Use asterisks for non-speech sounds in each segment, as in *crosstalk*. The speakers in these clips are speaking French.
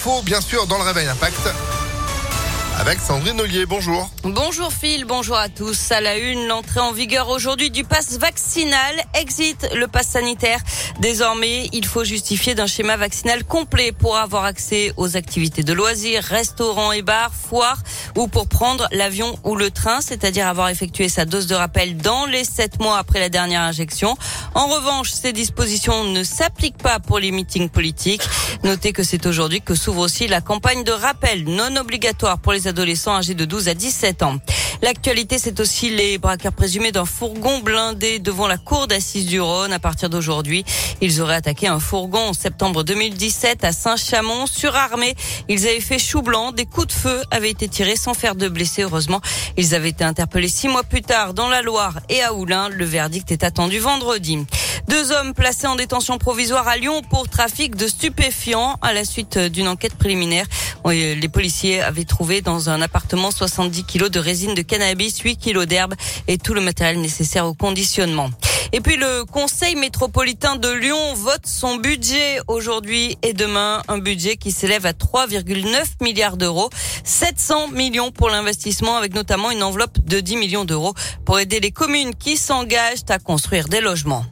l'info, bien sûr, dans le Réveil Impact avec Sandrine Ollier. Bonjour. Bonjour Phil, bonjour à tous. À la une, l'entrée en vigueur aujourd'hui du pass vaccinal. Exit le pass sanitaire. Désormais, il faut justifier d'un schéma vaccinal complet pour avoir accès aux activités de loisirs, restaurants et bars, foires ou pour prendre l'avion ou le train, c'est-à-dire avoir effectué sa dose de rappel dans les sept mois après la dernière injection. En revanche, ces dispositions ne s'appliquent pas pour les meetings politiques. Notez que c'est aujourd'hui que s'ouvre aussi la campagne de rappel non obligatoire pour les adolescents âgés de 12 à 17 ans. L'actualité, c'est aussi les braqueurs présumés d'un fourgon blindé devant la cour d'assises du Rhône. À partir d'aujourd'hui, ils auraient attaqué un fourgon en septembre 2017 à Saint-Chamond, surarmés. Ils avaient fait chou blanc. Des coups de feu avaient été tirés sans faire de blessés. Heureusement, ils avaient été interpellés six mois plus tard dans la Loire et à Oulin. Le verdict est attendu vendredi. Deux hommes placés en détention provisoire à Lyon pour trafic de stupéfiants à la suite d'une enquête préliminaire. Les policiers avaient trouvé dans un appartement 70 kilos de résine de cannabis, 8 kilos d'herbe et tout le matériel nécessaire au conditionnement. Et puis le Conseil métropolitain de Lyon vote son budget aujourd'hui et demain, un budget qui s'élève à 3,9 milliards d'euros, 700 millions pour l'investissement avec notamment une enveloppe de 10 millions d'euros pour aider les communes qui s'engagent à construire des logements.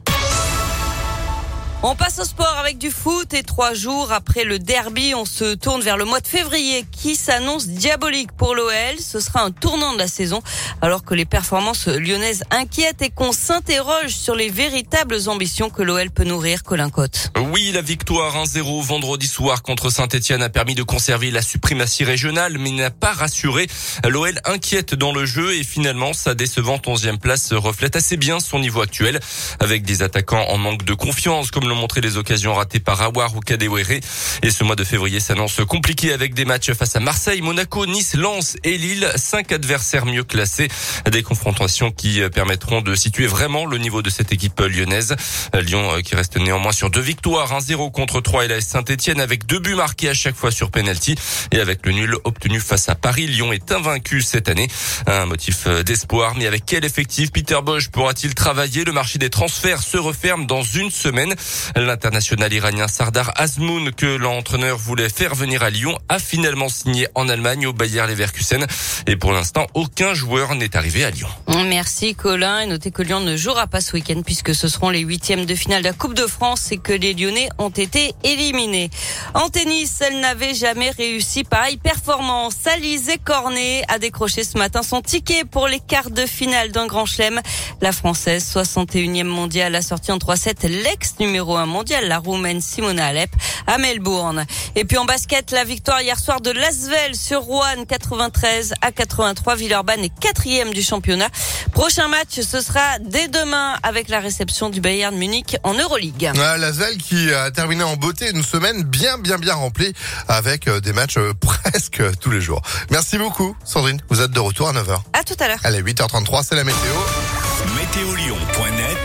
On passe au sport avec du foot et trois jours après le derby, on se tourne vers le mois de février qui s'annonce diabolique pour l'OL. Ce sera un tournant de la saison alors que les performances lyonnaises inquiètent et qu'on s'interroge sur les véritables ambitions que l'OL peut nourrir Colin Cote. Oui, la victoire 1-0 vendredi soir contre Saint-Etienne a permis de conserver la suprématie régionale mais n'a pas rassuré. L'OL inquiète dans le jeu et finalement sa décevante 11e place reflète assez bien son niveau actuel avec des attaquants en manque de confiance comme montré les occasions ratées par Awar ou Kadewere. Et ce mois de février s'annonce compliqué avec des matchs face à Marseille, Monaco, Nice, Lens et Lille. Cinq adversaires mieux classés. Des confrontations qui permettront de situer vraiment le niveau de cette équipe lyonnaise. Lyon euh, qui reste néanmoins sur deux victoires, 1-0 contre 3 et la Saint-Etienne avec deux buts marqués à chaque fois sur penalty et avec le nul obtenu face à Paris. Lyon est invaincu cette année. Un motif euh, d'espoir, mais avec quel effectif Peter Bosch pourra-t-il travailler? Le marché des transferts se referme dans une semaine. L'international iranien Sardar Azmoun, que l'entraîneur voulait faire venir à Lyon, a finalement signé en Allemagne au Bayer Leverkusen. Et pour l'instant, aucun joueur n'est arrivé à Lyon. Merci Colin. Et notez que Lyon ne jouera pas ce week-end puisque ce seront les huitièmes de finale de la Coupe de France et que les Lyonnais ont été éliminés. En tennis, elle n'avait jamais réussi pareille performance. Alizé Cornet a décroché ce matin son ticket pour les quarts de finale d'un grand chelem. La Française, 61e mondiale, a sorti en 3-7 l'ex numéro mondial, la Roumaine Simona Alep à Melbourne. Et puis en basket, la victoire hier soir de Lasvel sur Rouen 93 à 83. Villeurbanne est quatrième du championnat. Prochain match, ce sera dès demain avec la réception du Bayern Munich en Euroleague. Ah, Lasvel qui a terminé en beauté une semaine bien bien bien remplie avec euh, des matchs euh, *laughs* presque tous les jours. Merci beaucoup Sandrine, vous êtes de retour à 9h. À tout à l'heure. Allez, 8h33, c'est la météo. Météolion.net